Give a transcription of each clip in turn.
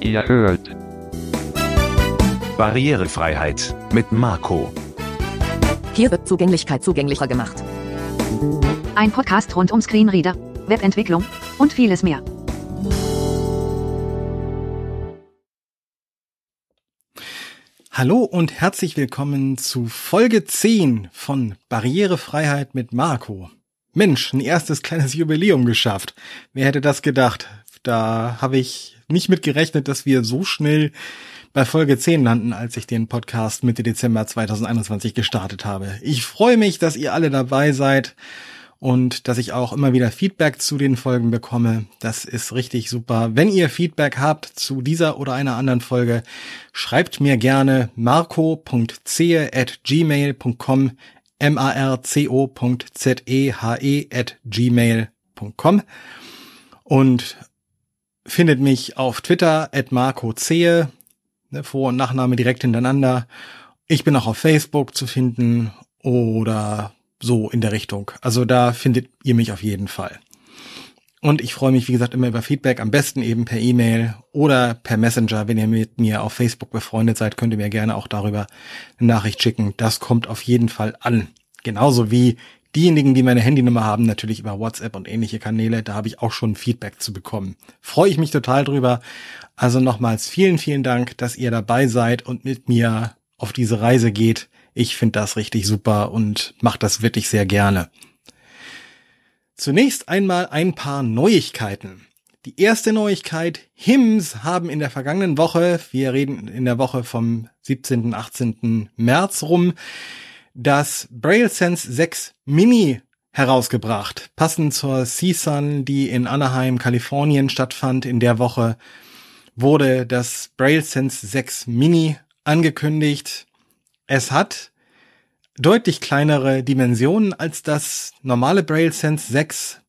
Ihr hört Barrierefreiheit mit Marco. Hier wird Zugänglichkeit zugänglicher gemacht. Ein Podcast rund um Screenreader, Webentwicklung und vieles mehr. Hallo und herzlich willkommen zu Folge 10 von Barrierefreiheit mit Marco. Mensch, ein erstes kleines Jubiläum geschafft. Wer hätte das gedacht? Da habe ich nicht mit gerechnet, dass wir so schnell bei Folge 10 landen, als ich den Podcast Mitte Dezember 2021 gestartet habe. Ich freue mich, dass ihr alle dabei seid und dass ich auch immer wieder Feedback zu den Folgen bekomme. Das ist richtig super. Wenn ihr Feedback habt zu dieser oder einer anderen Folge, schreibt mir gerne marco.zehe at gmail.com at gmail.com und findet mich auf Twitter at marcozehe, ne, Vor- und Nachname direkt hintereinander. Ich bin auch auf Facebook zu finden oder so in der Richtung. Also da findet ihr mich auf jeden Fall. Und ich freue mich, wie gesagt, immer über Feedback, am besten eben per E-Mail oder per Messenger. Wenn ihr mit mir auf Facebook befreundet seid, könnt ihr mir gerne auch darüber eine Nachricht schicken. Das kommt auf jeden Fall an. Genauso wie diejenigen, die meine Handynummer haben, natürlich über WhatsApp und ähnliche Kanäle. Da habe ich auch schon Feedback zu bekommen. Freue ich mich total drüber. Also nochmals vielen, vielen Dank, dass ihr dabei seid und mit mir auf diese Reise geht. Ich finde das richtig super und mache das wirklich sehr gerne. Zunächst einmal ein paar Neuigkeiten. Die erste Neuigkeit, HIMS haben in der vergangenen Woche, wir reden in der Woche vom 17. 18. März rum, das Braille Sense 6 Mini herausgebracht, passend zur CSUN, die in Anaheim, Kalifornien stattfand. In der Woche wurde das Braille Sense 6 Mini angekündigt. Es hat deutlich kleinere Dimensionen als das normale Braille Sense 6.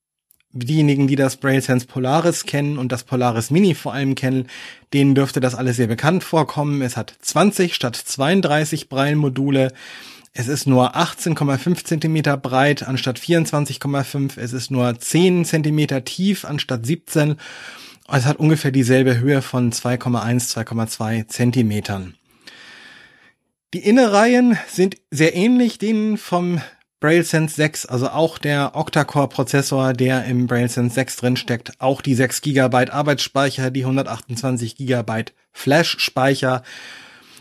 Diejenigen, die das Braille Sense Polaris kennen und das Polaris Mini vor allem kennen, denen dürfte das alles sehr bekannt vorkommen. Es hat 20 statt 32 Braille-Module. Es ist nur 18,5 Zentimeter breit anstatt 24,5. Es ist nur 10 Zentimeter tief anstatt 17. Es hat ungefähr dieselbe Höhe von 2,1, 2,2 Zentimetern. Die Innereien sind sehr ähnlich denen vom BrailleSense 6, also auch der Octa-Core-Prozessor, der im BrailleSense 6 drinsteckt, auch die 6 GB Arbeitsspeicher, die 128 GB Flash-Speicher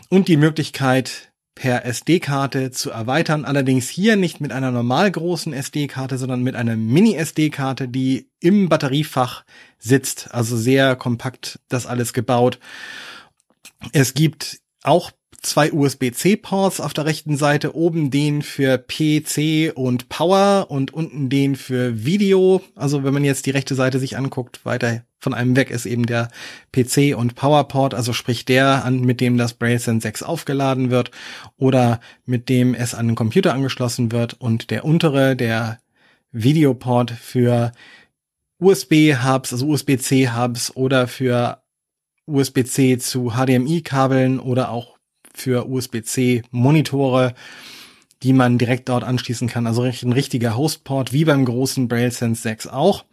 und die Möglichkeit, per SD-Karte zu erweitern. Allerdings hier nicht mit einer normal großen SD-Karte, sondern mit einer Mini-SD-Karte, die im Batteriefach sitzt. Also sehr kompakt das alles gebaut. Es gibt auch zwei USB-C-Ports auf der rechten Seite, oben den für PC und Power und unten den für Video. Also wenn man jetzt die rechte Seite sich anguckt, weiter von einem weg ist eben der PC und Powerport, also sprich der, an, mit dem das BrailleSense 6 aufgeladen wird oder mit dem es an den Computer angeschlossen wird und der untere, der Videoport für USB-Hubs, also USB-C-Hubs oder für USB-C zu HDMI-Kabeln oder auch für USB-C-Monitore, die man direkt dort anschließen kann. Also ein richtiger Hostport, wie beim großen BrailleSense 6 auch.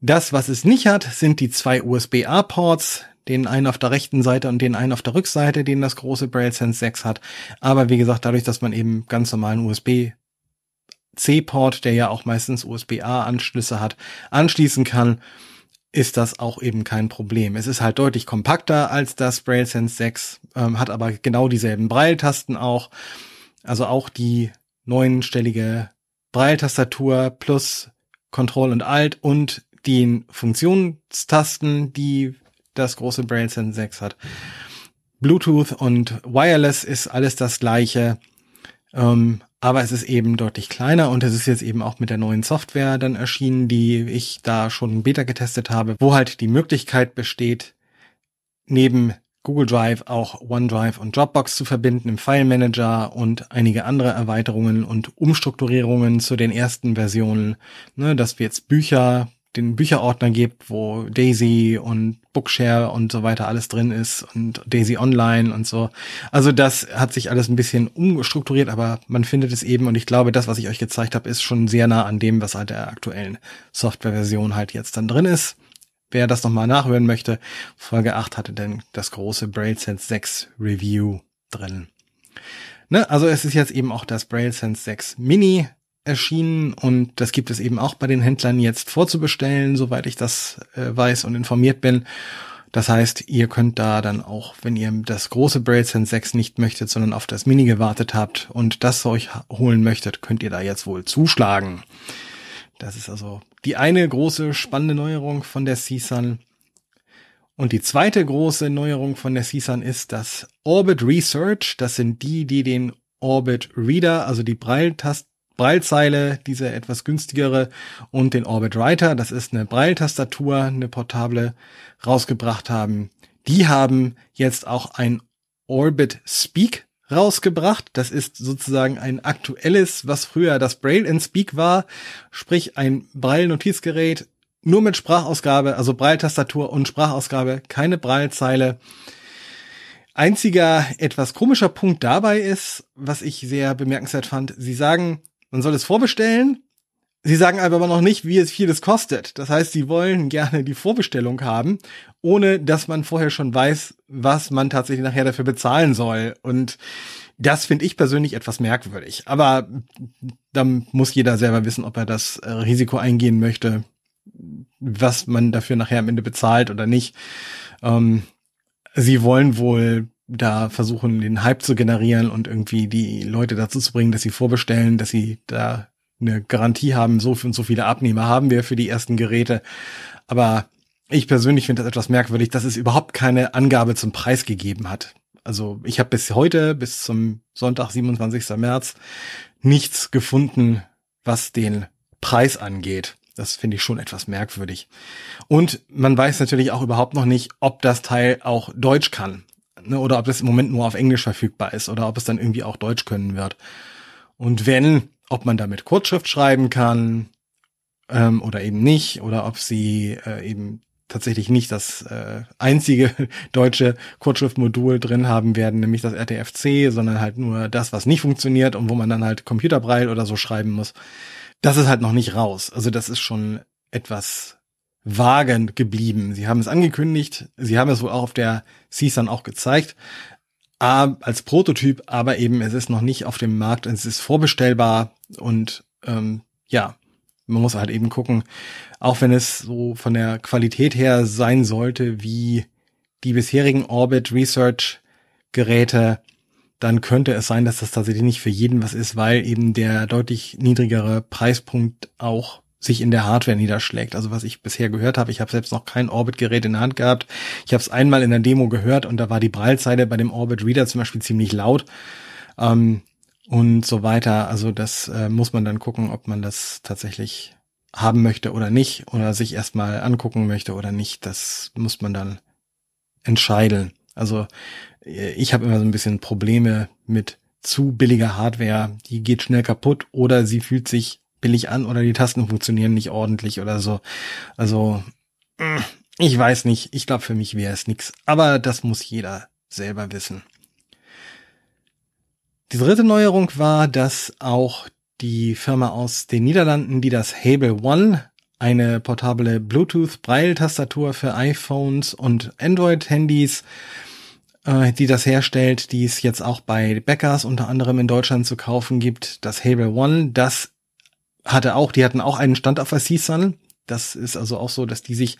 Das, was es nicht hat, sind die zwei USB-A-Ports, den einen auf der rechten Seite und den einen auf der Rückseite, den das große BrailleSense 6 hat. Aber wie gesagt, dadurch, dass man eben ganz normalen USB C-Port, der ja auch meistens USB-A-Anschlüsse hat, anschließen kann, ist das auch eben kein Problem. Es ist halt deutlich kompakter als das BrailleSense 6, ähm, hat aber genau dieselben Braille-Tasten auch. Also auch die neunstellige Braille-Tastatur plus Control und Alt und den Funktionstasten, die das große BrailleSense 6 hat. Bluetooth und Wireless ist alles das gleiche. Ähm, aber es ist eben deutlich kleiner und es ist jetzt eben auch mit der neuen Software dann erschienen, die ich da schon Beta getestet habe, wo halt die Möglichkeit besteht, neben Google Drive auch OneDrive und Dropbox zu verbinden im File Manager und einige andere Erweiterungen und Umstrukturierungen zu den ersten Versionen, ne, dass wir jetzt Bücher den Bücherordner gibt, wo Daisy und Bookshare und so weiter alles drin ist und Daisy Online und so. Also das hat sich alles ein bisschen umstrukturiert, aber man findet es eben und ich glaube, das, was ich euch gezeigt habe, ist schon sehr nah an dem, was halt der aktuellen Softwareversion halt jetzt dann drin ist. wer das nochmal nachhören möchte, Folge 8 hatte denn das große Braille Sense 6 Review drin. Ne, also es ist jetzt eben auch das Braille Sense 6 Mini erschienen und das gibt es eben auch bei den Händlern jetzt vorzubestellen, soweit ich das äh, weiß und informiert bin. Das heißt, ihr könnt da dann auch, wenn ihr das große Braille Sense 6 nicht möchtet, sondern auf das Mini gewartet habt und das euch holen möchtet, könnt ihr da jetzt wohl zuschlagen. Das ist also die eine große spannende Neuerung von der CSUN. Und die zweite große Neuerung von der CSUN ist das Orbit Research. Das sind die, die den Orbit Reader, also die Braille-Tast Braillezeile, diese etwas günstigere und den Orbit Writer, das ist eine Braille-Tastatur, eine portable, rausgebracht haben. Die haben jetzt auch ein Orbit Speak rausgebracht. Das ist sozusagen ein aktuelles, was früher das Braille and Speak war, sprich ein Braille-Notizgerät, nur mit Sprachausgabe, also Braille-Tastatur und Sprachausgabe, keine Braillezeile. Einziger etwas komischer Punkt dabei ist, was ich sehr bemerkenswert fand, sie sagen, man soll es vorbestellen, Sie sagen aber noch nicht, wie es viel das kostet. Das heißt, sie wollen gerne die Vorbestellung haben, ohne dass man vorher schon weiß, was man tatsächlich nachher dafür bezahlen soll. Und das finde ich persönlich etwas merkwürdig. Aber dann muss jeder selber wissen, ob er das äh, Risiko eingehen möchte, was man dafür nachher am Ende bezahlt oder nicht. Ähm, sie wollen wohl da versuchen, den Hype zu generieren und irgendwie die Leute dazu zu bringen, dass sie vorbestellen, dass sie da eine Garantie haben, so und so viele Abnehmer haben wir für die ersten Geräte. Aber ich persönlich finde das etwas merkwürdig, dass es überhaupt keine Angabe zum Preis gegeben hat. Also ich habe bis heute, bis zum Sonntag, 27. März, nichts gefunden, was den Preis angeht. Das finde ich schon etwas merkwürdig. Und man weiß natürlich auch überhaupt noch nicht, ob das Teil auch Deutsch kann. Ne, oder ob das im Moment nur auf Englisch verfügbar ist oder ob es dann irgendwie auch Deutsch können wird. Und wenn, ob man damit Kurzschrift schreiben kann ähm, oder eben nicht, oder ob sie äh, eben tatsächlich nicht das äh, einzige deutsche Kurzschriftmodul drin haben werden, nämlich das RTFC, sondern halt nur das, was nicht funktioniert und wo man dann halt Computerbreil oder so schreiben muss. Das ist halt noch nicht raus. Also das ist schon etwas vagend geblieben. Sie haben es angekündigt, sie haben es wohl auch auf der CSUN auch gezeigt, als Prototyp, aber eben es ist noch nicht auf dem Markt, es ist vorbestellbar und ähm, ja, man muss halt eben gucken, auch wenn es so von der Qualität her sein sollte wie die bisherigen Orbit Research Geräte, dann könnte es sein, dass das tatsächlich nicht für jeden was ist, weil eben der deutlich niedrigere Preispunkt auch sich in der Hardware niederschlägt. Also was ich bisher gehört habe, ich habe selbst noch kein Orbit-Gerät in der Hand gehabt. Ich habe es einmal in der Demo gehört und da war die Braillezeile bei dem Orbit Reader zum Beispiel ziemlich laut ähm, und so weiter. Also das äh, muss man dann gucken, ob man das tatsächlich haben möchte oder nicht oder sich erstmal angucken möchte oder nicht. Das muss man dann entscheiden. Also äh, ich habe immer so ein bisschen Probleme mit zu billiger Hardware. Die geht schnell kaputt oder sie fühlt sich billig an oder die Tasten funktionieren nicht ordentlich oder so. Also, mm, ich weiß nicht. Ich glaube, für mich wäre es nix. Aber das muss jeder selber wissen. Die dritte Neuerung war, dass auch die Firma aus den Niederlanden, die das Hable One, eine portable Bluetooth-Braille-Tastatur für iPhones und Android-Handys, äh, die das herstellt, die es jetzt auch bei Bäckers unter anderem in Deutschland zu kaufen gibt, das Hable One, das hatte auch, die hatten auch einen Stand auf CSUN. Das ist also auch so, dass die sich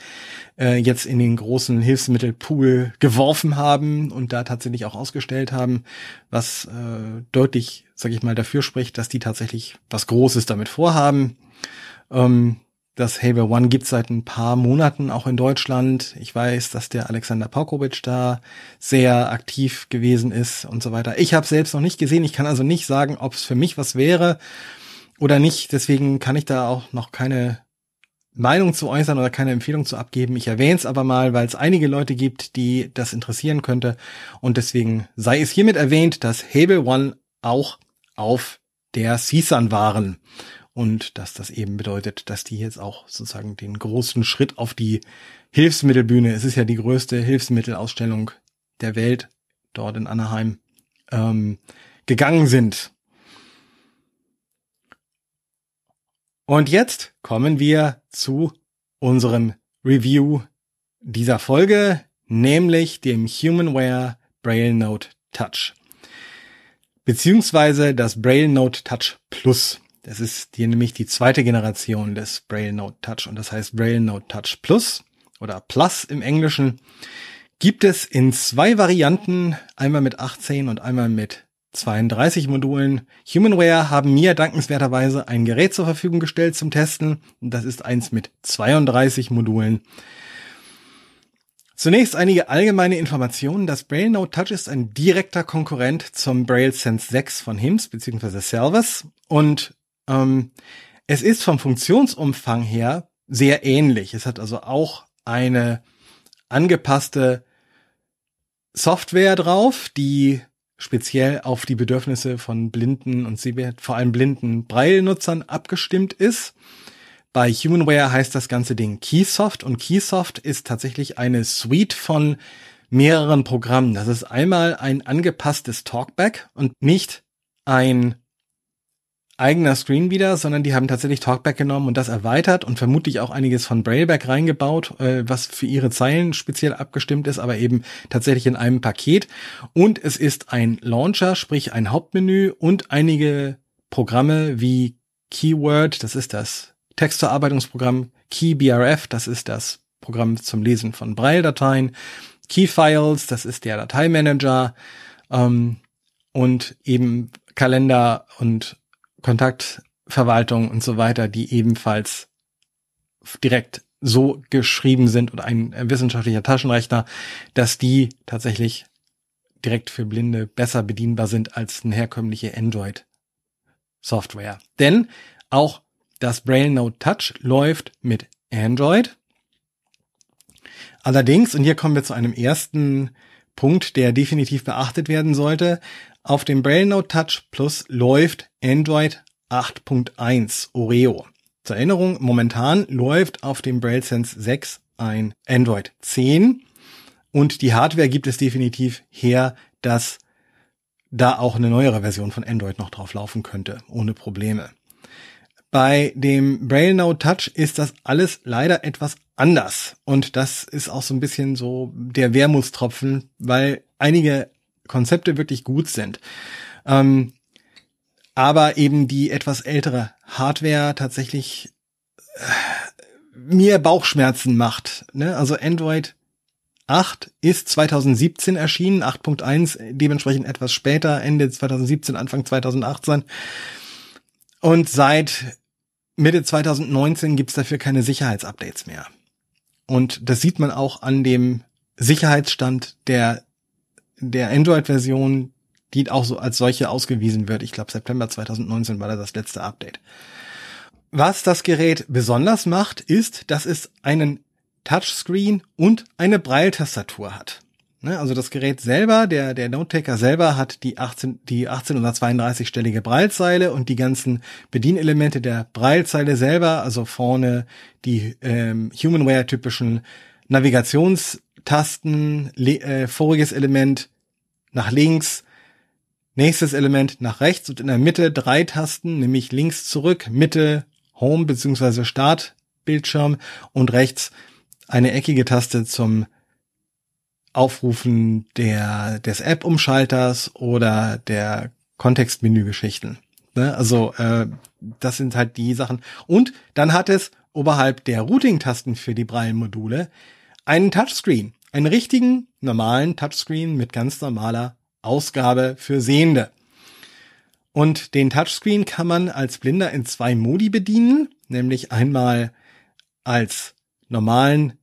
äh, jetzt in den großen Hilfsmittelpool geworfen haben und da tatsächlich auch ausgestellt haben, was äh, deutlich, sag ich mal, dafür spricht, dass die tatsächlich was Großes damit vorhaben. Ähm, das Haber One gibt seit ein paar Monaten auch in Deutschland. Ich weiß, dass der Alexander Paukovic da sehr aktiv gewesen ist und so weiter. Ich habe selbst noch nicht gesehen. Ich kann also nicht sagen, ob es für mich was wäre oder nicht. Deswegen kann ich da auch noch keine Meinung zu äußern oder keine Empfehlung zu abgeben. Ich erwähne es aber mal, weil es einige Leute gibt, die das interessieren könnte. Und deswegen sei es hiermit erwähnt, dass Hable One auch auf der CSUN waren. Und dass das eben bedeutet, dass die jetzt auch sozusagen den großen Schritt auf die Hilfsmittelbühne, es ist ja die größte Hilfsmittelausstellung der Welt, dort in Anaheim, ähm, gegangen sind. Und jetzt kommen wir zu unserem Review dieser Folge, nämlich dem Humanware Braille Note Touch. Beziehungsweise das Braille Note Touch Plus. Das ist hier nämlich die zweite Generation des Braille Note Touch und das heißt Braille Note Touch Plus oder Plus im Englischen. Gibt es in zwei Varianten, einmal mit 18 und einmal mit 32 Modulen. Humanware haben mir dankenswerterweise ein Gerät zur Verfügung gestellt zum Testen. Das ist eins mit 32 Modulen. Zunächst einige allgemeine Informationen. Das Braille Note Touch ist ein direkter Konkurrent zum Braille Sense 6 von HIMS bzw. Service und ähm, es ist vom Funktionsumfang her sehr ähnlich. Es hat also auch eine angepasste Software drauf, die speziell auf die Bedürfnisse von blinden und vor allem blinden Braille-Nutzern abgestimmt ist. Bei Humanware heißt das ganze Ding Keysoft und Keysoft ist tatsächlich eine Suite von mehreren Programmen. Das ist einmal ein angepasstes Talkback und nicht ein eigener Screen wieder, sondern die haben tatsächlich Talkback genommen und das erweitert und vermutlich auch einiges von Brailleback reingebaut, äh, was für ihre Zeilen speziell abgestimmt ist, aber eben tatsächlich in einem Paket. Und es ist ein Launcher, sprich ein Hauptmenü und einige Programme wie Keyword, das ist das Textverarbeitungsprogramm, KeyBRF, das ist das Programm zum Lesen von Braille-Dateien, Keyfiles, das ist der Dateimanager ähm, und eben Kalender und Kontaktverwaltung und so weiter, die ebenfalls direkt so geschrieben sind oder ein wissenschaftlicher Taschenrechner, dass die tatsächlich direkt für Blinde besser bedienbar sind als eine herkömmliche Android Software. Denn auch das Braille Note Touch läuft mit Android. Allerdings, und hier kommen wir zu einem ersten Punkt, der definitiv beachtet werden sollte, auf dem Braille Note Touch Plus läuft Android 8.1 Oreo. Zur Erinnerung, momentan läuft auf dem Braille Sense 6 ein Android 10 und die Hardware gibt es definitiv her, dass da auch eine neuere Version von Android noch drauf laufen könnte, ohne Probleme. Bei dem Braille Note Touch ist das alles leider etwas anders. Und das ist auch so ein bisschen so der Wermutstropfen, weil einige Konzepte wirklich gut sind. Ähm, aber eben die etwas ältere Hardware tatsächlich äh, mir Bauchschmerzen macht. Ne? Also Android 8 ist 2017 erschienen, 8.1 dementsprechend etwas später, Ende 2017, Anfang 2018. Und seit Mitte 2019 gibt's dafür keine Sicherheitsupdates mehr. Und das sieht man auch an dem Sicherheitsstand der der Android-Version, die auch so als solche ausgewiesen wird. Ich glaube, September 2019 war da das letzte Update. Was das Gerät besonders macht, ist, dass es einen Touchscreen und eine Braille-Tastatur hat. Ne, also das Gerät selber, der, der Note-Taker selber hat die 18, die 1832 stellige Braillezeile und die ganzen Bedienelemente der Braillezeile selber, also vorne die ähm, Humanware-typischen Navigations- Tasten, äh, voriges Element nach links, nächstes Element nach rechts und in der Mitte drei Tasten, nämlich links zurück, Mitte, Home bzw. Startbildschirm und rechts eine eckige Taste zum Aufrufen der, des App-Umschalters oder der Kontextmenü-Geschichten. Ne? Also äh, das sind halt die Sachen. Und dann hat es oberhalb der Routing-Tasten für die Braille-Module einen Touchscreen einen richtigen, normalen Touchscreen mit ganz normaler Ausgabe für Sehende. Und den Touchscreen kann man als Blinder in zwei Modi bedienen, nämlich einmal als normalen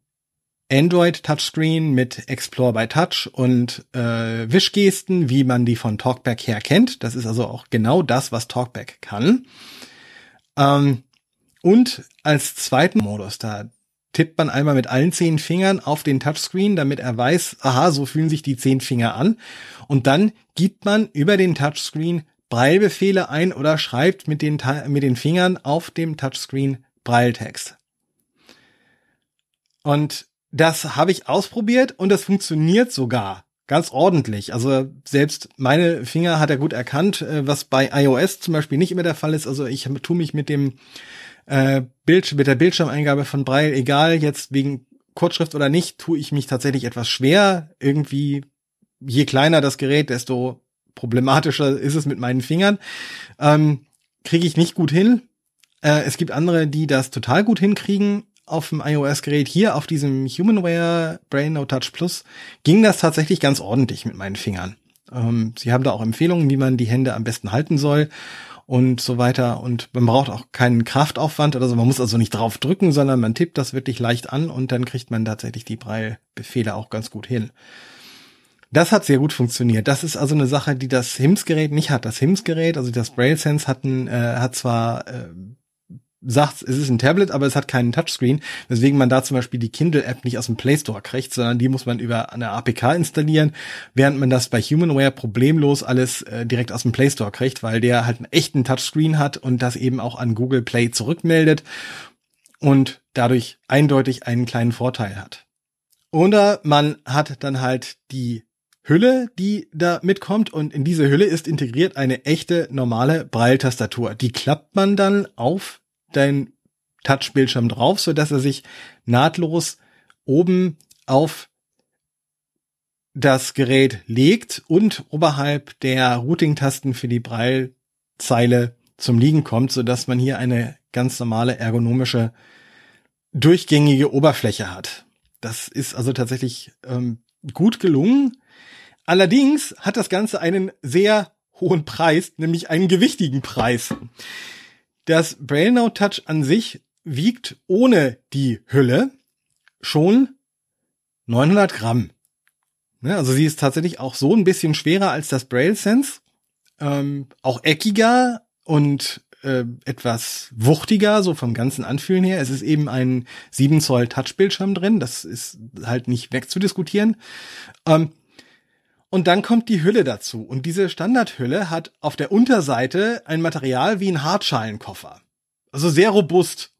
Android Touchscreen mit Explore by Touch und äh, Wischgesten, wie man die von Talkback her kennt. Das ist also auch genau das, was Talkback kann. Ähm, und als zweiten Modus, da tippt man einmal mit allen zehn Fingern auf den Touchscreen, damit er weiß, aha, so fühlen sich die zehn Finger an. Und dann gibt man über den Touchscreen Breilbefehle ein oder schreibt mit den, mit den Fingern auf dem Touchscreen Breiltext. Und das habe ich ausprobiert und das funktioniert sogar ganz ordentlich. Also selbst meine Finger hat er gut erkannt, äh, was bei iOS zum Beispiel nicht immer der Fall ist. Also ich tue mich mit dem äh, Bild, mit der Bildschirmeingabe von Braille, egal jetzt wegen Kurzschrift oder nicht, tue ich mich tatsächlich etwas schwer. Irgendwie, je kleiner das Gerät, desto problematischer ist es mit meinen Fingern. Ähm, Kriege ich nicht gut hin. Äh, es gibt andere, die das total gut hinkriegen auf dem iOS-Gerät. Hier auf diesem Humanware Brain No Touch Plus ging das tatsächlich ganz ordentlich mit meinen Fingern. Ähm, sie haben da auch Empfehlungen, wie man die Hände am besten halten soll und so weiter. Und man braucht auch keinen Kraftaufwand oder so. Man muss also nicht drauf drücken, sondern man tippt das wirklich leicht an und dann kriegt man tatsächlich die Braille-Befehle auch ganz gut hin. Das hat sehr gut funktioniert. Das ist also eine Sache, die das HIMS-Gerät nicht hat. Das HIMS-Gerät, also das Braille Sense, hat, äh, hat zwar äh, sagt, es ist ein Tablet, aber es hat keinen Touchscreen, weswegen man da zum Beispiel die Kindle-App nicht aus dem Play Store kriegt, sondern die muss man über eine APK installieren, während man das bei Humanware problemlos alles äh, direkt aus dem Play Store kriegt, weil der halt einen echten Touchscreen hat und das eben auch an Google Play zurückmeldet und dadurch eindeutig einen kleinen Vorteil hat. Oder man hat dann halt die Hülle, die da mitkommt und in diese Hülle ist integriert eine echte normale Braille-Tastatur. Die klappt man dann auf dein Touchbildschirm drauf, so dass er sich nahtlos oben auf das Gerät legt und oberhalb der Routing-Tasten für die Braillezeile zum Liegen kommt, so dass man hier eine ganz normale ergonomische durchgängige Oberfläche hat. Das ist also tatsächlich ähm, gut gelungen. Allerdings hat das Ganze einen sehr hohen Preis, nämlich einen gewichtigen Preis. Das Braille Now Touch an sich wiegt ohne die Hülle schon 900 Gramm. Ne, also sie ist tatsächlich auch so ein bisschen schwerer als das Braille Sense, ähm, auch eckiger und äh, etwas wuchtiger, so vom ganzen Anfühlen her. Es ist eben ein 7 Zoll Touchbildschirm drin, das ist halt nicht wegzudiskutieren. Ähm, und dann kommt die Hülle dazu. Und diese Standardhülle hat auf der Unterseite ein Material wie ein Hartschalenkoffer. Also sehr robust.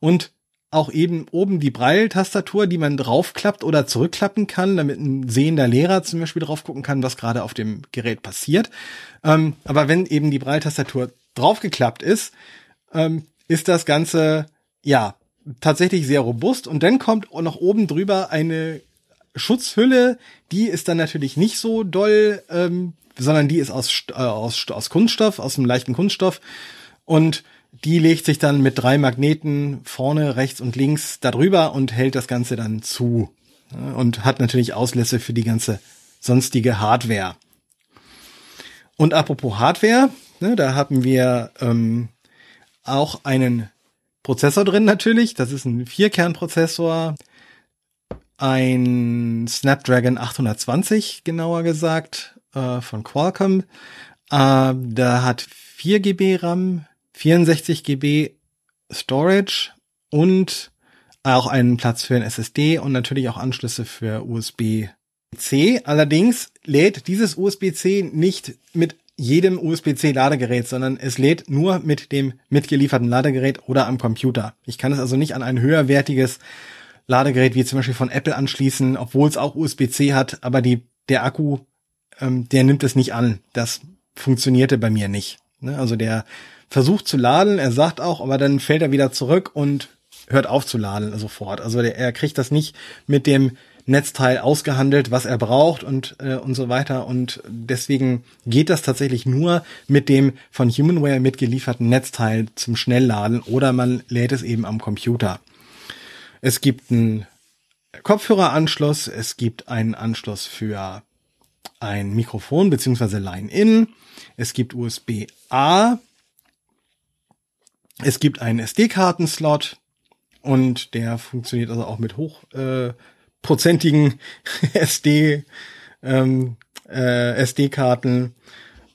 Und auch eben oben die Braille-Tastatur, die man draufklappt oder zurückklappen kann, damit ein sehender Lehrer zum Beispiel drauf gucken kann, was gerade auf dem Gerät passiert. Ähm, aber wenn eben die Braille-Tastatur draufgeklappt ist, ähm, ist das Ganze, ja, tatsächlich sehr robust. Und dann kommt noch oben drüber eine Schutzhülle, die ist dann natürlich nicht so doll, ähm, sondern die ist aus, äh, aus, aus Kunststoff, aus einem leichten Kunststoff. Und die legt sich dann mit drei Magneten vorne, rechts und links darüber und hält das Ganze dann zu. Und hat natürlich Auslässe für die ganze sonstige Hardware. Und apropos Hardware, ne, da haben wir ähm, auch einen Prozessor drin natürlich. Das ist ein Vierkernprozessor ein Snapdragon 820, genauer gesagt, äh, von Qualcomm. Äh, da hat 4 GB RAM, 64 GB Storage und auch einen Platz für ein SSD und natürlich auch Anschlüsse für USB-C. Allerdings lädt dieses USB-C nicht mit jedem USB-C Ladegerät, sondern es lädt nur mit dem mitgelieferten Ladegerät oder am Computer. Ich kann es also nicht an ein höherwertiges Ladegerät wie zum Beispiel von Apple anschließen, obwohl es auch USB-C hat, aber die, der Akku, ähm, der nimmt es nicht an. Das funktionierte bei mir nicht. Ne? Also der versucht zu laden, er sagt auch, aber dann fällt er wieder zurück und hört auf zu laden sofort. Also der, er kriegt das nicht mit dem Netzteil ausgehandelt, was er braucht und äh, und so weiter und deswegen geht das tatsächlich nur mit dem von Humanware mitgelieferten Netzteil zum Schnellladen oder man lädt es eben am Computer. Es gibt einen Kopfhöreranschluss, es gibt einen Anschluss für ein Mikrofon beziehungsweise Line-In, es gibt USB-A, es gibt einen SD-Kartenslot und der funktioniert also auch mit hochprozentigen äh, SD ähm, äh, SD-Karten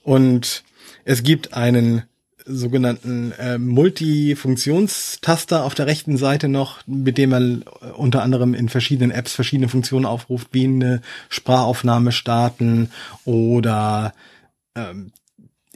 und es gibt einen sogenannten äh, Multifunktionstaster auf der rechten Seite noch, mit dem man äh, unter anderem in verschiedenen Apps verschiedene Funktionen aufruft, wie eine Sprachaufnahme starten oder ähm,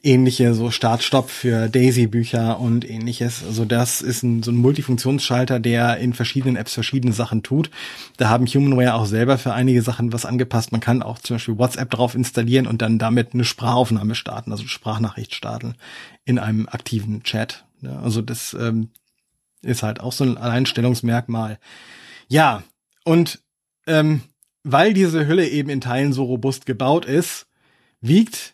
ähnliche so Start-Stopp für Daisy-Bücher und ähnliches. Also das ist ein, so ein Multifunktionsschalter, der in verschiedenen Apps verschiedene Sachen tut. Da haben Humanware auch selber für einige Sachen was angepasst. Man kann auch zum Beispiel WhatsApp drauf installieren und dann damit eine Sprachaufnahme starten, also Sprachnachricht starten in einem aktiven Chat. Ja, also das ähm, ist halt auch so ein Alleinstellungsmerkmal. Ja, Und ähm, weil diese Hülle eben in Teilen so robust gebaut ist, wiegt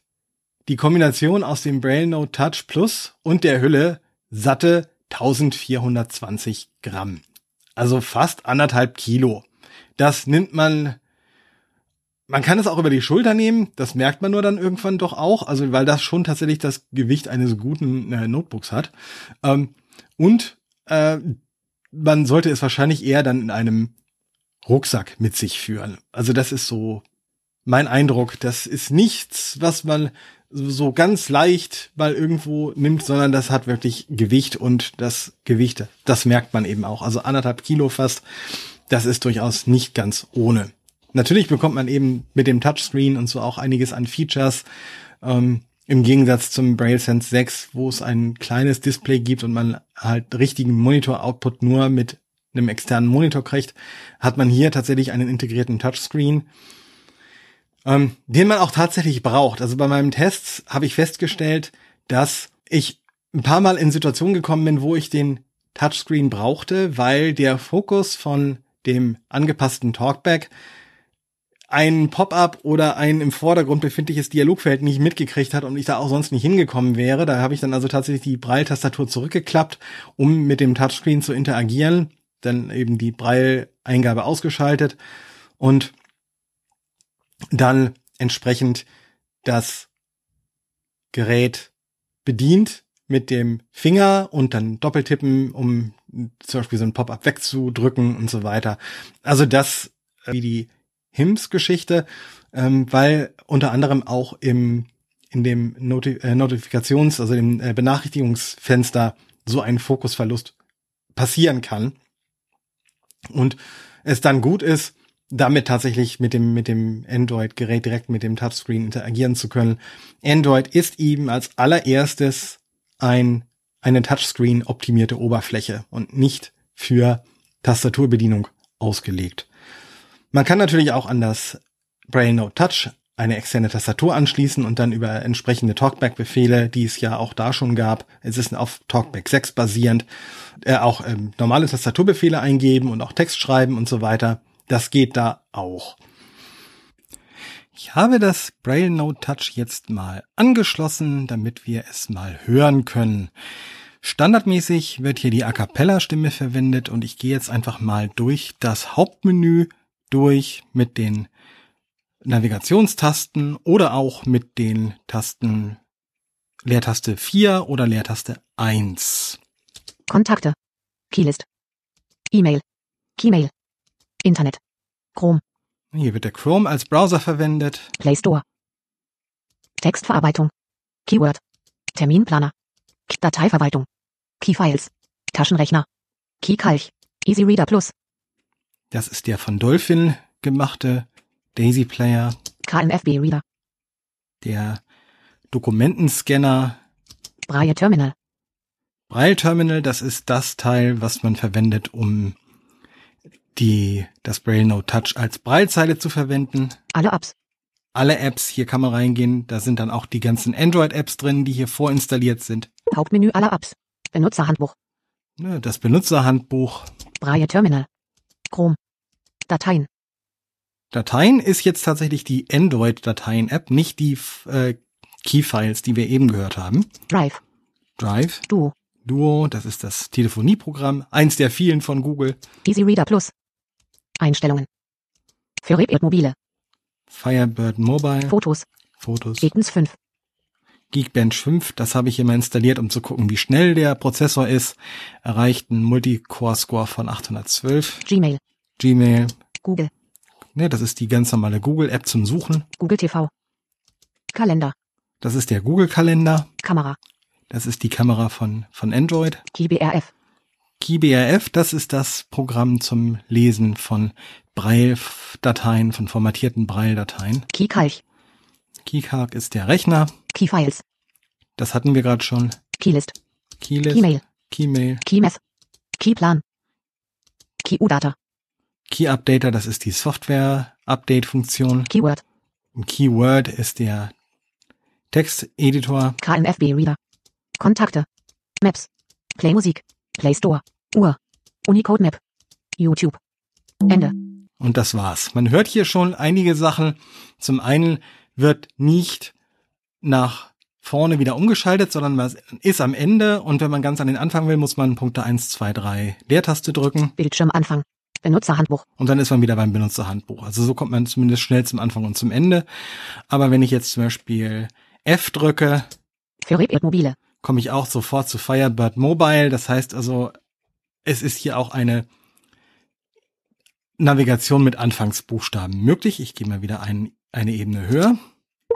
die Kombination aus dem Braille Note Touch Plus und der Hülle satte 1420 Gramm. Also fast anderthalb Kilo. Das nimmt man, man kann es auch über die Schulter nehmen, das merkt man nur dann irgendwann doch auch, also weil das schon tatsächlich das Gewicht eines guten äh, Notebooks hat. Ähm, und äh, man sollte es wahrscheinlich eher dann in einem Rucksack mit sich führen. Also das ist so mein Eindruck. Das ist nichts, was man so ganz leicht mal irgendwo nimmt, sondern das hat wirklich Gewicht und das Gewicht, das merkt man eben auch. Also anderthalb Kilo fast, das ist durchaus nicht ganz ohne. Natürlich bekommt man eben mit dem Touchscreen und so auch einiges an Features. Ähm, Im Gegensatz zum Braille Sense 6, wo es ein kleines Display gibt und man halt richtigen Monitor-Output nur mit einem externen Monitor kriegt, hat man hier tatsächlich einen integrierten Touchscreen ähm, den man auch tatsächlich braucht. Also bei meinem Test habe ich festgestellt, dass ich ein paar Mal in Situationen gekommen bin, wo ich den Touchscreen brauchte, weil der Fokus von dem angepassten Talkback ein Pop-up oder ein im Vordergrund befindliches Dialogfeld nicht mitgekriegt hat und ich da auch sonst nicht hingekommen wäre. Da habe ich dann also tatsächlich die Braille-Tastatur zurückgeklappt, um mit dem Touchscreen zu interagieren, dann eben die Braille-Eingabe ausgeschaltet und dann entsprechend das Gerät bedient mit dem Finger und dann doppeltippen, um zum Beispiel so ein Pop-up wegzudrücken und so weiter. Also das äh, wie die HIMS-Geschichte, ähm, weil unter anderem auch im in dem äh, Notifikations-, also dem äh, Benachrichtigungsfenster so ein Fokusverlust passieren kann. Und es dann gut ist, damit tatsächlich mit dem, mit dem Android-Gerät direkt mit dem Touchscreen interagieren zu können. Android ist eben als allererstes ein, eine Touchscreen optimierte Oberfläche und nicht für Tastaturbedienung ausgelegt. Man kann natürlich auch an das Braille Note Touch eine externe Tastatur anschließen und dann über entsprechende Talkback-Befehle, die es ja auch da schon gab, es ist auf Talkback 6 basierend, äh, auch ähm, normale Tastaturbefehle eingeben und auch Text schreiben und so weiter. Das geht da auch. Ich habe das Braille Note Touch jetzt mal angeschlossen, damit wir es mal hören können. Standardmäßig wird hier die A cappella Stimme verwendet und ich gehe jetzt einfach mal durch das Hauptmenü durch mit den Navigationstasten oder auch mit den Tasten Leertaste 4 oder Leertaste 1. Kontakte. Keylist. E-Mail. Keymail. Internet. Chrome. Hier wird der Chrome als Browser verwendet. Play Store. Textverarbeitung. Keyword. Terminplaner. Dateiverwaltung. Keyfiles. Taschenrechner. Keykalch. Easy Reader Plus. Das ist der von Dolphin gemachte Daisy Player. KNFB Reader. Der Dokumentenscanner. Braille Terminal. Braille Terminal, das ist das Teil, was man verwendet, um die, das Braille Note Touch als Braillezeile zu verwenden. Alle Apps. Alle Apps, hier kann man reingehen. Da sind dann auch die ganzen Android-Apps drin, die hier vorinstalliert sind. Hauptmenü aller Apps. Benutzerhandbuch. Ne, Das Benutzerhandbuch. Braille Terminal. Chrome. Dateien. Dateien ist jetzt tatsächlich die Android-Dateien-App, nicht die äh, Keyfiles, die wir eben gehört haben. Drive. Drive, Duo. Duo, das ist das Telefonieprogramm, eins der vielen von Google. Easy Reader Plus. Einstellungen. Für Mobile. Firebird Mobile, Fotos. Fotos. Geekens 5. Geekbench 5, das habe ich immer installiert, um zu gucken, wie schnell der Prozessor ist. Erreicht einen Multicore-Score von 812. Gmail. Gmail, Google. ne, das ist die ganz normale Google-App zum Suchen. Google TV. Kalender. Das ist der Google-Kalender. Kamera. Das ist die Kamera von, von Android. KeyBRF. KeyBRF, das ist das Programm zum Lesen von Braille-Dateien, von formatierten Braille-Dateien. Keykalch. KeyCarg ist der Rechner. Keyfiles. Das hatten wir gerade schon. Keylist. Keylist, Keymail. Keymail, Keymeth. Keyplan. KeyUdata. KeyUpdater, das ist die Software-Update-Funktion. Keyword. Und Keyword ist der Texteditor. KNFB Reader. Kontakte. Maps. Play Musik. Play Store. Uhr. Unicode Map. YouTube. Ende. Und das war's. Man hört hier schon einige Sachen. Zum einen wird nicht nach vorne wieder umgeschaltet, sondern man ist am Ende und wenn man ganz an den Anfang will, muss man Punkte 1, 2, 3 Leertaste drücken Bildschirmanfang. Benutzerhandbuch. und dann ist man wieder beim Benutzerhandbuch. Also so kommt man zumindest schnell zum Anfang und zum Ende. Aber wenn ich jetzt zum Beispiel F drücke, Für Mobile. Komme ich auch sofort zu Firebird Mobile. Das heißt also, es ist hier auch eine Navigation mit Anfangsbuchstaben möglich. Ich gehe mal wieder ein, eine Ebene höher.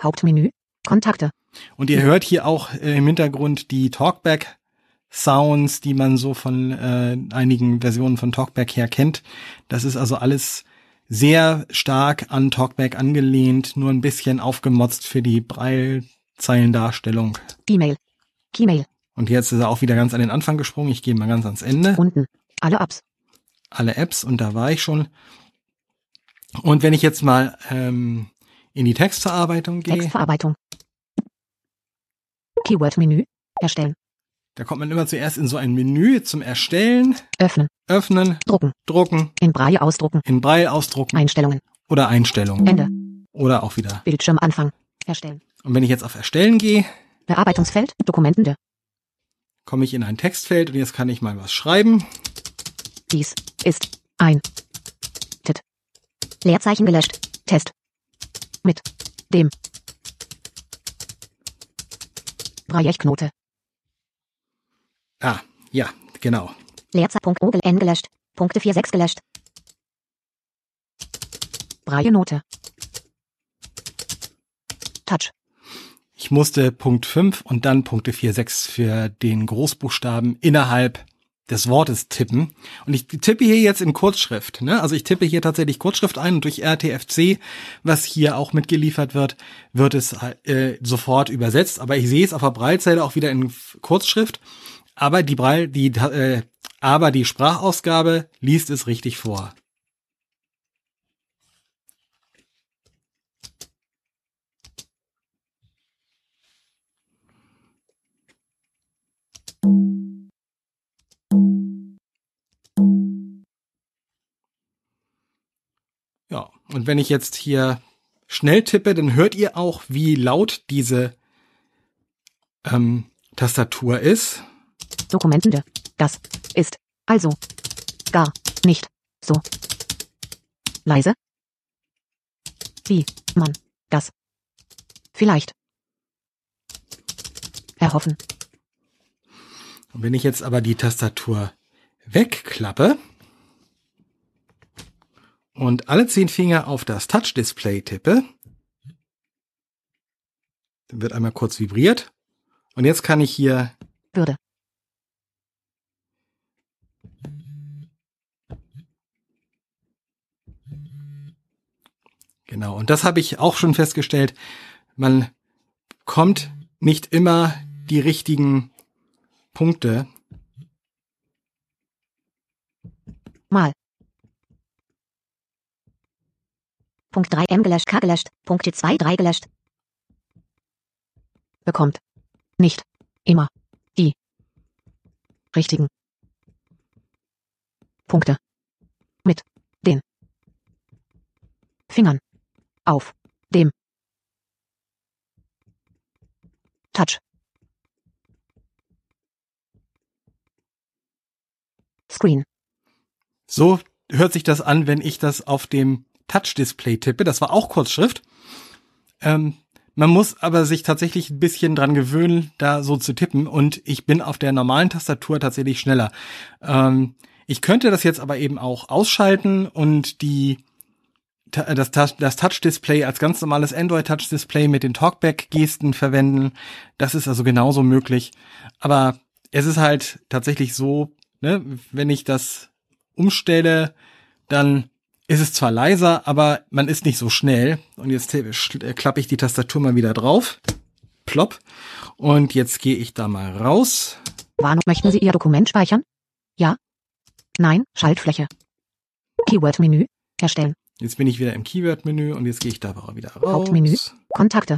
Hauptmenü. Kontakte. Und ihr hört hier auch äh, im Hintergrund die Talkback Sounds, die man so von äh, einigen Versionen von Talkback her kennt. Das ist also alles sehr stark an Talkback angelehnt, nur ein bisschen aufgemotzt für die Braillezeilendarstellung. E-Mail. Keymail. Und jetzt ist er auch wieder ganz an den Anfang gesprungen. Ich gehe mal ganz ans Ende. Unten. Alle Apps. Alle Apps und da war ich schon. Und wenn ich jetzt mal ähm, in die Textverarbeitung gehe, Textverarbeitung. Keyword-Menü. Erstellen. da kommt man immer zuerst in so ein Menü zum Erstellen, Öffnen. Öffnen, Drucken. Drucken, In Braille ausdrucken. in Braille ausdrucken Einstellungen. oder Einstellungen. Ende. Oder auch wieder. Bildschirmanfang. Erstellen. Und wenn ich jetzt auf Erstellen gehe, Bearbeitungsfeld. Dokumentende. komme ich in ein Textfeld und jetzt kann ich mal was schreiben. Dies ist ein Tit. Leerzeichen gelöscht. Test. Mit dem Braillechknote. Ah, ja, genau. Leerzeichen Ogel N gelöscht. Punkte 46 gelöscht. Braille-Note. Touch. Ich musste Punkt 5 und dann Punkte 4, 6 für den Großbuchstaben innerhalb des Wortes tippen. Und ich tippe hier jetzt in Kurzschrift. Ne? Also ich tippe hier tatsächlich Kurzschrift ein und durch RTFC, was hier auch mitgeliefert wird, wird es äh, sofort übersetzt. Aber ich sehe es auf der Breilzeile auch wieder in Kurzschrift. Aber die Breil, die, äh, aber die Sprachausgabe liest es richtig vor. Und wenn ich jetzt hier schnell tippe, dann hört ihr auch, wie laut diese ähm, Tastatur ist. Dokumentende. Das ist also gar nicht so leise, wie man das vielleicht erhoffen. Und wenn ich jetzt aber die Tastatur wegklappe und alle zehn Finger auf das Touch-Display tippe, dann wird einmal kurz vibriert. Und jetzt kann ich hier würde. Genau, und das habe ich auch schon festgestellt. Man kommt nicht immer die richtigen Punkte. Mal. Punkt 3 M gelöscht, K gelöscht, Punkte 2 3 gelöscht. Bekommt. Nicht. Immer. Die. Richtigen. Punkte. Mit. Den. Fingern. Auf. Dem. Touch. Screen. So hört sich das an, wenn ich das auf dem Touch-Display tippe. Das war auch Kurzschrift. Ähm, man muss aber sich tatsächlich ein bisschen dran gewöhnen, da so zu tippen. Und ich bin auf der normalen Tastatur tatsächlich schneller. Ähm, ich könnte das jetzt aber eben auch ausschalten und die ta- das, das Touch-Display als ganz normales Android-Touch-Display mit den Talkback-Gesten verwenden. Das ist also genauso möglich. Aber es ist halt tatsächlich so, ne, wenn ich das umstelle, dann ist es zwar leiser, aber man ist nicht so schnell. Und jetzt äh, klappe ich die Tastatur mal wieder drauf. Plopp. Und jetzt gehe ich da mal raus. Warnung. Möchten Sie Ihr Dokument speichern? Ja? Nein? Schaltfläche. Keyword-Menü. Erstellen. Jetzt bin ich wieder im Keyword-Menü und jetzt gehe ich da wieder raus. Hauptmenü. Kontakte.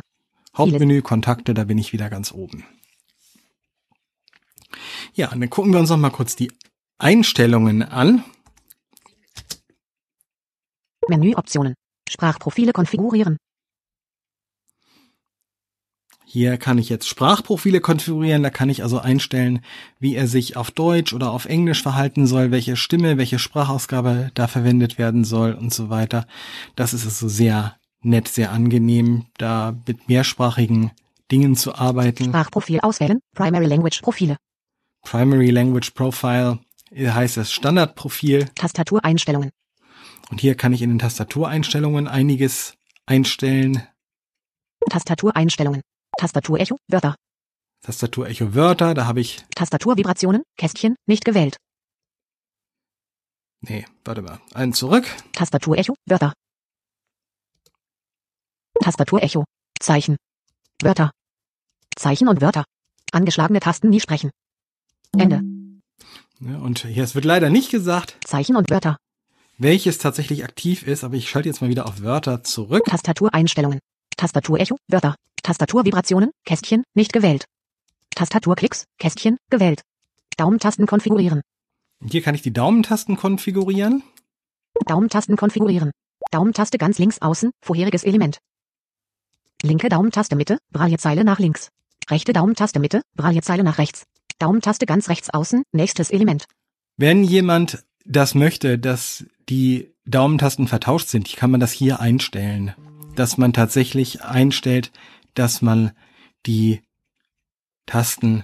Hauptmenü, Kontakte, da bin ich wieder ganz oben. Ja, und dann gucken wir uns noch mal kurz die Einstellungen an. Menüoptionen. Sprachprofile konfigurieren. Hier kann ich jetzt Sprachprofile konfigurieren, da kann ich also einstellen, wie er sich auf Deutsch oder auf Englisch verhalten soll, welche Stimme, welche Sprachausgabe da verwendet werden soll und so weiter. Das ist also sehr nett, sehr angenehm, da mit mehrsprachigen Dingen zu arbeiten. Sprachprofil auswählen. Primary Language Profile. Primary Language Profile heißt das Standardprofil. Tastatureinstellungen. Und hier kann ich in den Tastatureinstellungen einiges einstellen. Tastatureinstellungen. Tastaturecho. Wörter. Tastaturecho Wörter, da habe ich. Tastaturvibrationen. Kästchen. Nicht gewählt. Nee, warte mal. Einen zurück. Tastaturecho. Wörter. Tastaturecho. Zeichen. Wörter. Zeichen und Wörter. Angeschlagene Tasten nie sprechen. Ende. Ja, und hier es wird leider nicht gesagt, Zeichen und Wörter. Welches tatsächlich aktiv ist, aber ich schalte jetzt mal wieder auf Wörter zurück. Tastatureinstellungen. Tastaturecho. Wörter. Tastaturvibrationen. Kästchen. Nicht gewählt. Tastaturklicks. Kästchen. Gewählt. Daumentasten konfigurieren. Und hier kann ich die Daumentasten konfigurieren. Daumentasten konfigurieren. Daumentaste ganz links außen. Vorheriges Element. Linke Daumentaste Mitte. Braillezeile nach links. Rechte Daumentaste Mitte. Braillezeile nach rechts. Daumentaste ganz rechts außen. Nächstes Element. Wenn jemand das möchte, dass die Daumentasten vertauscht sind, kann man das hier einstellen. Dass man tatsächlich einstellt, dass man die Tasten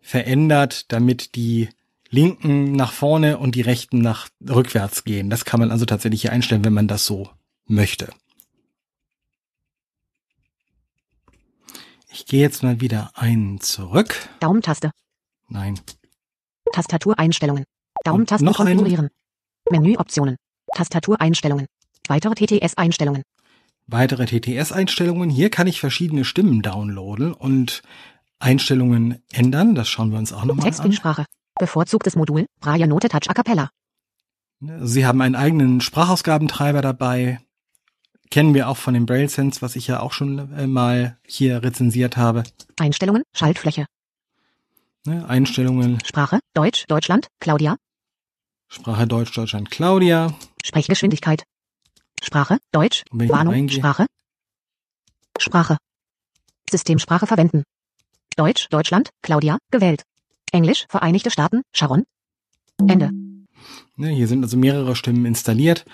verändert, damit die linken nach vorne und die rechten nach rückwärts gehen. Das kann man also tatsächlich hier einstellen, wenn man das so möchte. Ich gehe jetzt mal wieder einen zurück. Daumentaste. Nein. Tastatureinstellungen. Daumentasten noch konfigurieren. Menüoptionen. Tastatureinstellungen. Weitere TTS-Einstellungen. Weitere TTS-Einstellungen. Hier kann ich verschiedene Stimmen downloaden und Einstellungen ändern. Das schauen wir uns auch nochmal an. Sprache. Bevorzugtes Modul. Braille Note Touch A Cappella. Sie haben einen eigenen Sprachausgabentreiber dabei. Kennen wir auch von dem Braille Sense, was ich ja auch schon äh, mal hier rezensiert habe. Einstellungen. Schaltfläche. Ne, Einstellungen, Sprache. Deutsch. Deutschland. Claudia. Sprache Deutsch, Deutschland, Claudia. Sprechgeschwindigkeit. Sprache. Deutsch. Warnung. reingehe- Sprache. Sprache. Systemsprache verwenden. Deutsch. Deutschland. Claudia. Gewählt. Englisch. Vereinigte Staaten. Sharon. Ende. Ne, hier sind also mehrere Stimmen installiert,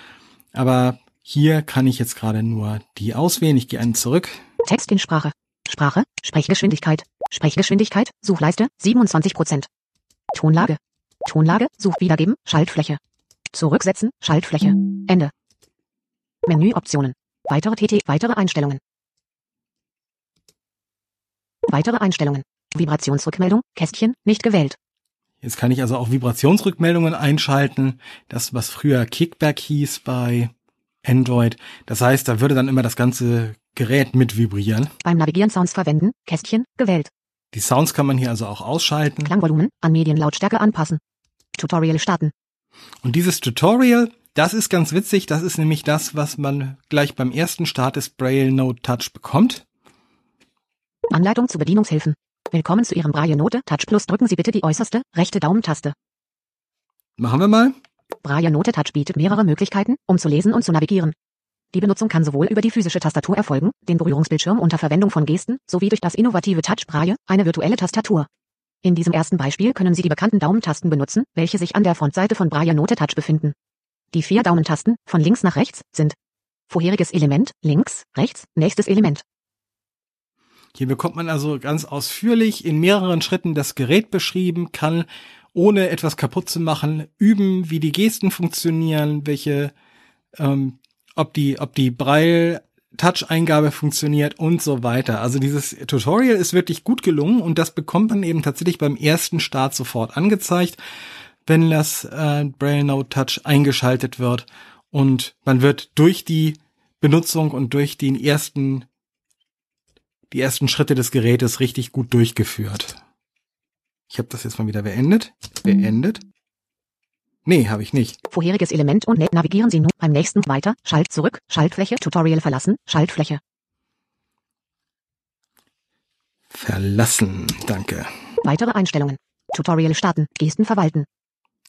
aber hier kann ich jetzt gerade nur die auswählen. Ich gehe einen zurück. Text in Sprache. Sprache. Sprechgeschwindigkeit. Sprechgeschwindigkeit. Suchleiste. 27%. Tonlage. Tonlage. Such wiedergeben. Schaltfläche. Zurücksetzen. Schaltfläche. Ende. Menüoptionen. Weitere TT. Weitere Einstellungen. Weitere Einstellungen. Vibrationsrückmeldung. Kästchen. Nicht gewählt. Jetzt kann ich also auch Vibrationsrückmeldungen einschalten. Das, was früher Kickback hieß bei Android. Das heißt, da würde dann immer das ganze Gerät mit vibrieren. Beim Navigieren Sounds verwenden. Kästchen. Gewählt. Die Sounds kann man hier also auch ausschalten. Klangvolumen. An Medienlautstärke anpassen. Tutorial starten. Und dieses Tutorial, das ist ganz witzig. Das ist nämlich das, was man gleich beim ersten Start des Braille Note Touch bekommt. Anleitung zu Bedienungshilfen. Willkommen zu Ihrem Braille Note Touch Plus. Drücken Sie bitte die äußerste rechte Daumentaste. Machen wir mal. Braille Note Touch bietet mehrere Möglichkeiten, um zu lesen und zu navigieren. Die Benutzung kann sowohl über die physische Tastatur erfolgen, den Berührungsbildschirm unter Verwendung von Gesten, sowie durch das innovative Touch Braille, eine virtuelle Tastatur. In diesem ersten Beispiel können Sie die bekannten Daumentasten benutzen, welche sich an der Frontseite von Braille Note Touch befinden. Die vier Daumentasten, von links nach rechts, sind vorheriges Element, links, rechts, nächstes Element. Hier bekommt man also ganz ausführlich in mehreren Schritten das Gerät beschrieben, kann ohne etwas kaputt zu machen üben, wie die Gesten funktionieren, welche, ähm, ob die, ob die Braille Touch-Eingabe funktioniert und so weiter. Also dieses Tutorial ist wirklich gut gelungen und das bekommt man eben tatsächlich beim ersten Start sofort angezeigt, wenn das äh, Braille Note Touch eingeschaltet wird und man wird durch die Benutzung und durch den ersten die ersten Schritte des Gerätes richtig gut durchgeführt. Ich habe das jetzt mal wieder beendet. Beendet. Nee, habe ich nicht. Vorheriges Element und navigieren Sie nun beim nächsten weiter, Schalt zurück, Schaltfläche, Tutorial verlassen, Schaltfläche. Verlassen. Danke. Weitere Einstellungen. Tutorial starten, Gesten verwalten,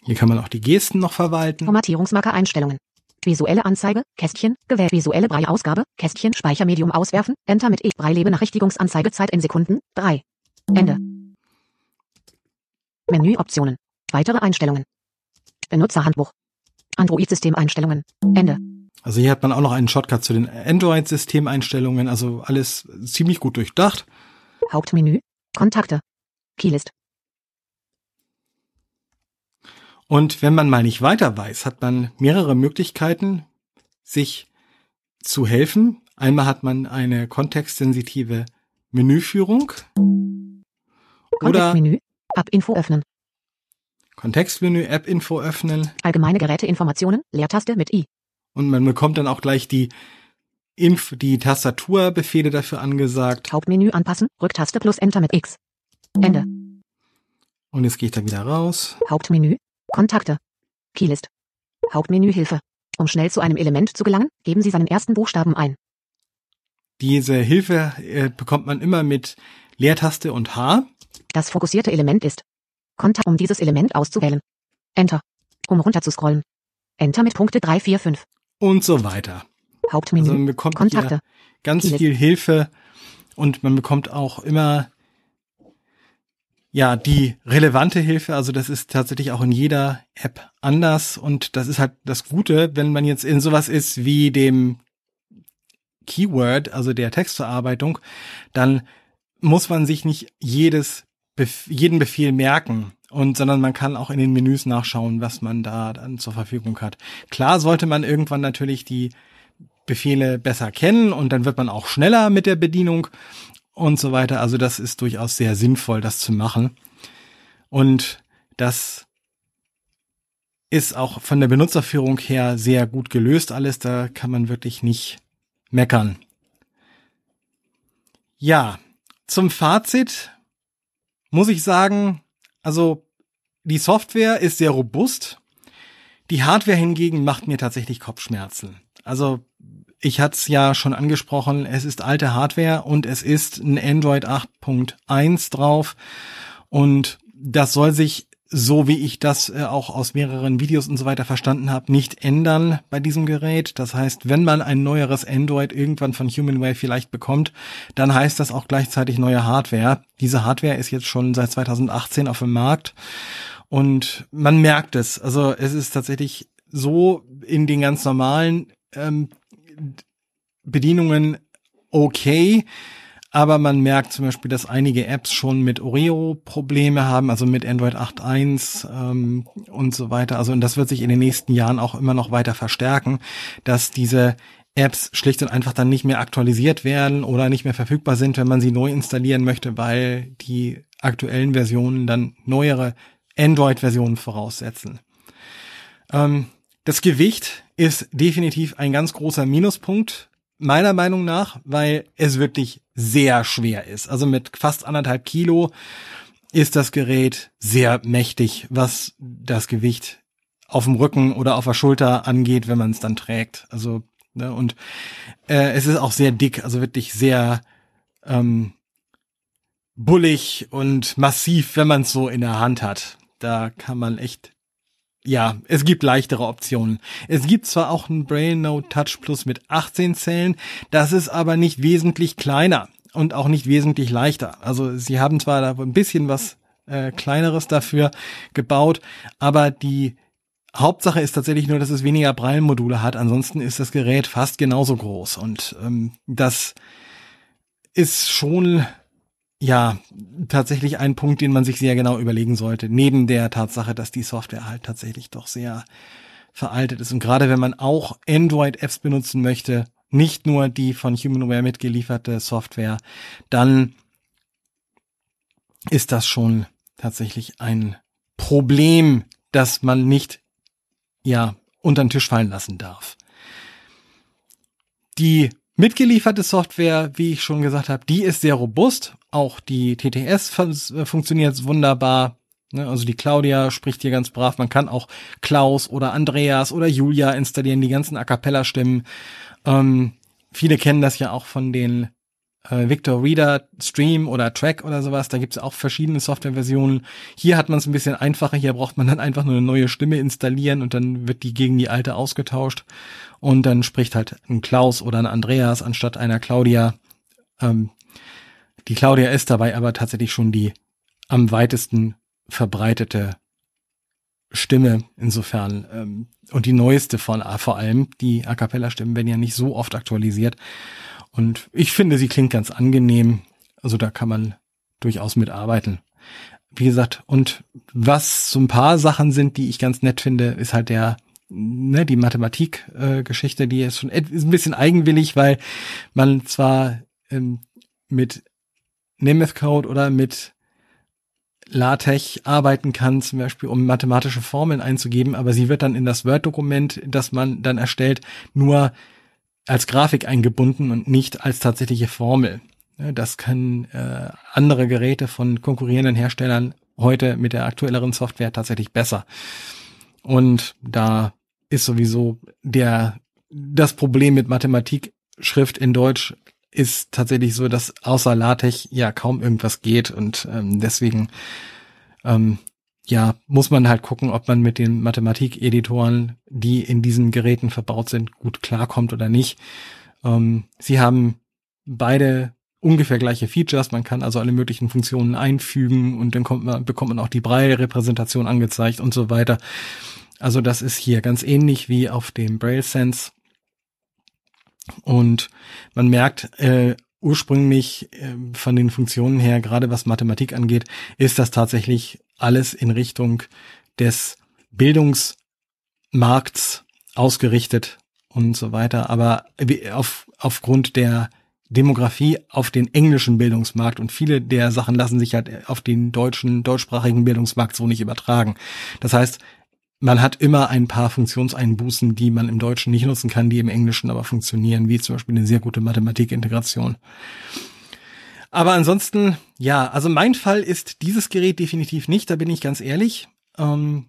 Hier kann man auch die Gesten noch verwalten. Formatierungsmarker Einstellungen. Visuelle Anzeige, Kästchen, gewählt visuelle Brei-Ausgabe, Kästchen, Speichermedium auswerfen, Enter mit E, Brei-Benachrichtigungsanzeige Zeit in Sekunden, 3. Ende. Menüoptionen. Weitere Einstellungen. Benutzerhandbuch. Android-Systemeinstellungen. Ende. Also hier hat man auch noch einen Shortcut zu den Android-Systemeinstellungen, also alles ziemlich gut durchdacht. Hauptmenü. Kontakte. Keylist. Und wenn man mal nicht weiter weiß, hat man mehrere Möglichkeiten, sich zu helfen. Einmal hat man eine kontextsensitive Menüführung oder Kontextmenü. App-Info öffnen. Kontextmenü, App-Info öffnen Allgemeine Geräteinformationen. Leertaste mit I. und man bekommt dann auch gleich die Inf die Tastaturbefehle dafür angesagt. Hauptmenü anpassen. Rücktaste plus Enter mit X. Ende. Und jetzt gehe ich da wieder raus. Hauptmenü. Kontakte. Keylist. Hauptmenü Hilfe. Um schnell zu einem Element zu gelangen, geben Sie seinen ersten Buchstaben ein. Diese Hilfe äh, bekommt man immer mit Leertaste und H. Das fokussierte Element ist Kontakt, um dieses Element auszuwählen. Enter. Um runterzuscrollen. Enter mit Punkte 3, 4, 5. und so weiter. Hauptmenü. Also man bekommt Kontakte. ganz Keylist. viel Hilfe und man bekommt auch immer ja die relevante Hilfe. Also das ist tatsächlich auch in jeder App anders und das ist halt das Gute, wenn man jetzt in sowas ist wie dem Keyword, also der Textverarbeitung, dann muss man sich nicht jedes Bef jeden Befehl merken und sondern man kann auch in den Menüs nachschauen, was man da dann zur Verfügung hat. Klar sollte man irgendwann natürlich die Befehle besser kennen und dann wird man auch schneller mit der Bedienung und so weiter. Also das ist durchaus sehr sinnvoll, das zu machen. Und das ist auch von der Benutzerführung her sehr gut gelöst alles. Da kann man wirklich nicht meckern. Ja, zum Fazit muss ich sagen, also die Software ist sehr robust. Die Hardware hingegen macht mir tatsächlich Kopfschmerzen. Also ich hatte es ja schon angesprochen, es ist alte Hardware und es ist ein Android 8.1 drauf und das soll sich, so wie ich das äh, auch aus mehreren Videos und so weiter verstanden habe, nicht ändern bei diesem Gerät. Das heißt, wenn man ein neueres Android irgendwann von Humanware vielleicht bekommt, dann heißt das auch gleichzeitig neue Hardware. Diese Hardware ist jetzt schon seit 2018 auf dem Markt und man merkt es. Also es ist tatsächlich so in den ganz normalen ähm, Bedienungen okay, aber man merkt zum Beispiel, dass einige Apps schon mit Oreo Probleme haben, also mit Android 8.1 ähm, und so weiter. Also und das wird sich in den nächsten Jahren auch immer noch weiter verstärken, dass diese Apps schlicht und einfach dann nicht mehr aktualisiert werden oder nicht mehr verfügbar sind, wenn man sie neu installieren möchte, weil die aktuellen Versionen dann neuere Android-Versionen voraussetzen. Ähm, das Gewicht ist definitiv ein ganz großer Minuspunkt, meiner Meinung nach, weil es wirklich sehr schwer ist. Also mit fast anderthalb Kilo ist das Gerät sehr mächtig, was das Gewicht auf dem Rücken oder auf der Schulter angeht, wenn man es dann trägt. Also ne, und äh, es ist auch sehr dick, also wirklich sehr ähm, bullig und massiv, wenn man es so in der Hand hat. Da kann man echt ja, es gibt leichtere Optionen. Es gibt zwar auch ein Braille Note Touch Plus mit 18 Zellen, das ist aber nicht wesentlich kleiner und auch nicht wesentlich leichter. Also sie haben zwar da ein bisschen was äh, kleineres dafür gebaut, aber die Hauptsache ist tatsächlich nur, dass es weniger Braille-Module hat. Ansonsten ist das Gerät fast genauso groß und ähm, das ist schon ja, tatsächlich ein Punkt, den man sich sehr genau überlegen sollte, neben der Tatsache, dass die Software halt tatsächlich doch sehr veraltet ist. Und gerade wenn man auch Android-Apps benutzen möchte, nicht nur die von Humanware mitgelieferte Software, dann ist das schon tatsächlich ein Problem, das man nicht, ja, unter den Tisch fallen lassen darf. Die mitgelieferte Software, wie ich schon gesagt habe, die ist sehr robust. Auch die TTS fun funktioniert wunderbar. Ne? Also die Claudia spricht hier ganz brav. Man kann auch Klaus oder Andreas oder Julia installieren, die ganzen A cappella Stimmen. Ähm, viele kennen das ja auch von den äh, Victor Reader Stream oder Track oder sowas. Da gibt es auch verschiedene Softwareversionen. Hier hat man es ein bisschen einfacher. Hier braucht man dann einfach nur eine neue Stimme installieren und dann wird die gegen die alte ausgetauscht. Und dann spricht halt ein Klaus oder ein Andreas anstatt einer Claudia. Ähm, die Claudia ist dabei aber tatsächlich schon die am weitesten verbreitete Stimme insofern ähm, und die neueste von vor allem die A cappella Stimmen werden ja nicht so oft aktualisiert und ich finde, sie klingt ganz angenehm. Also da kann man durchaus mitarbeiten. Wie gesagt, und was so ein paar Sachen sind, die ich ganz nett finde, ist halt der, ne, die Mathematik-Geschichte, äh, die ist schon ist ein bisschen eigenwillig, weil man zwar ähm, mit Nemeth Code oder mit LaTeX arbeiten kann, zum Beispiel um mathematische Formeln einzugeben, aber sie wird dann in das Word-Dokument, das man dann erstellt, nur als Grafik eingebunden und nicht als tatsächliche Formel. Das können äh, andere Geräte von konkurrierenden Herstellern heute mit der aktuelleren Software tatsächlich besser. Und da ist sowieso der das Problem mit Mathematikschrift in Deutsch ist tatsächlich so, dass außer LaTeX ja kaum irgendwas geht und ähm, deswegen ähm, ja, muss man halt gucken, ob man mit den Mathematik-Editoren, die in diesen Geräten verbaut sind, gut klarkommt oder nicht. Ähm, sie haben beide ungefähr gleiche Features. Man kann also alle möglichen Funktionen einfügen und dann man, bekommt man auch die Braille-Repräsentation angezeigt und so weiter. Also das ist hier ganz ähnlich wie auf dem Braille Sense. Und man merkt, äh, ursprünglich äh, von den Funktionen her, gerade was Mathematik angeht, ist das tatsächlich alles in Richtung des Bildungsmarkts ausgerichtet und so weiter. Aber auf, aufgrund der Demografie auf den englischen Bildungsmarkt und viele der Sachen lassen sich halt auf den deutschen, deutschsprachigen Bildungsmarkt so nicht übertragen. Das heißt, man hat immer ein paar Funktionseinbußen, die man im Deutschen nicht nutzen kann, die im Englischen aber funktionieren, wie zum Beispiel eine sehr gute Mathematikintegration. Aber ansonsten, ja, also mein Fall ist dieses Gerät definitiv nicht, da bin ich ganz ehrlich. Ähm,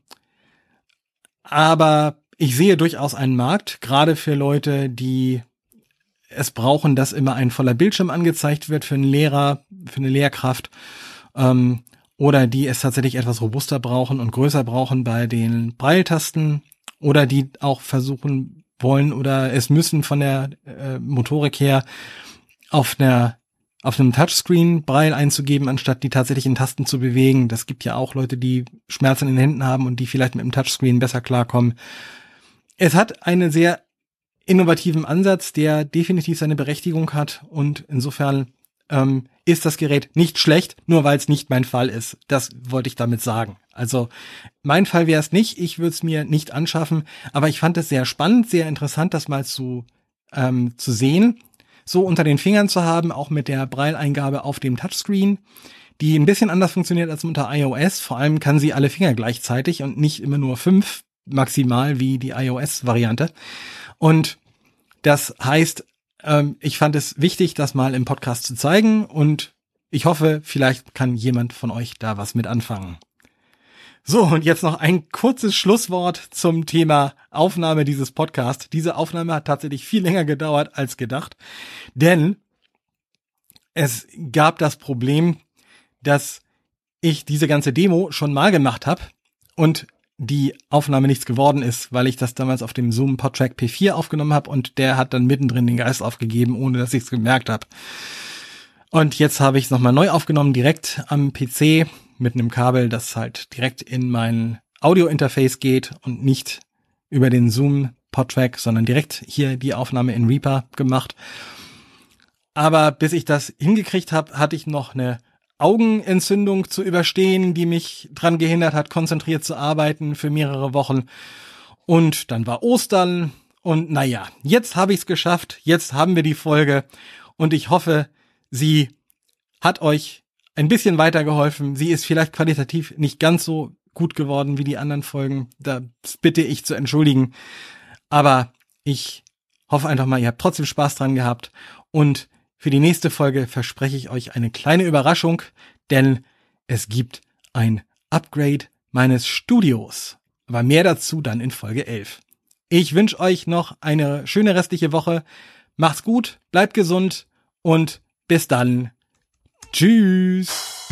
aber ich sehe durchaus einen Markt, gerade für Leute, die es brauchen, dass immer ein voller Bildschirm angezeigt wird für einen Lehrer, für eine Lehrkraft. Ähm, oder die es tatsächlich etwas robuster brauchen und größer brauchen bei den Breiltasten oder die auch versuchen wollen oder es müssen von der äh, Motorik her auf einer auf einem Touchscreen Braille einzugeben, anstatt die tatsächlich in Tasten zu bewegen. Das gibt ja auch Leute, die Schmerzen in den Händen haben und die vielleicht mit dem Touchscreen besser klarkommen. Es hat einen sehr innovativen Ansatz, der definitiv seine Berechtigung hat und insofern ähm, ist das Gerät nicht schlecht, nur weil es nicht mein Fall ist. Das wollte ich damit sagen. Also mein Fall wäre es nicht, ich würde es mir nicht anschaffen, aber ich fand es sehr spannend, sehr interessant, das mal zu, ähm, zu sehen, so unter den Fingern zu haben, auch mit der Braille-Eingabe auf dem Touchscreen, die ein bisschen anders funktioniert als unter iOS. Vor allem kann sie alle Finger gleichzeitig und nicht immer nur fünf maximal wie die iOS-Variante. Und das heißt, ähm, ich fand es wichtig, das mal im Podcast zu zeigen und ich hoffe, vielleicht kann jemand von euch da was mit anfangen. So, und jetzt noch ein kurzes Schlusswort zum Thema Aufnahme dieses Podcasts. Diese Aufnahme hat tatsächlich viel länger gedauert als gedacht, denn es gab das Problem, dass ich diese ganze Demo schon mal gemacht habe und die Aufnahme nichts geworden ist, weil ich das damals auf dem Zoom Podtrack P4 aufgenommen habe und der hat dann mittendrin den Geist aufgegeben, ohne dass ich es gemerkt habe. Und jetzt habe ich es nochmal neu aufgenommen, direkt am PC mit einem Kabel, das halt direkt in mein Audio-Interface geht und nicht über den Zoom Podtrack, sondern direkt hier die Aufnahme in Reaper gemacht. Aber bis ich das hingekriegt habe, hatte ich noch eine Augenentzündung zu überstehen, die mich dran gehindert hat, konzentriert zu arbeiten für mehrere Wochen. Und dann war Ostern und naja, jetzt habe ich es geschafft, jetzt haben wir die Folge und ich hoffe, sie hat euch ein bisschen weitergeholfen. Sie ist vielleicht qualitativ nicht ganz so gut geworden wie die anderen Folgen. Da bitte ich zu entschuldigen. Aber ich hoffe einfach mal, ihr habt trotzdem Spaß dran gehabt und für die nächste Folge verspreche ich euch eine kleine Überraschung, denn es gibt ein Upgrade meines Studios. Aber mehr dazu dann in Folge 11. Ich wünsche euch noch eine schöne restliche Woche. Macht's gut, bleibt gesund und Bis dann. Tschüss.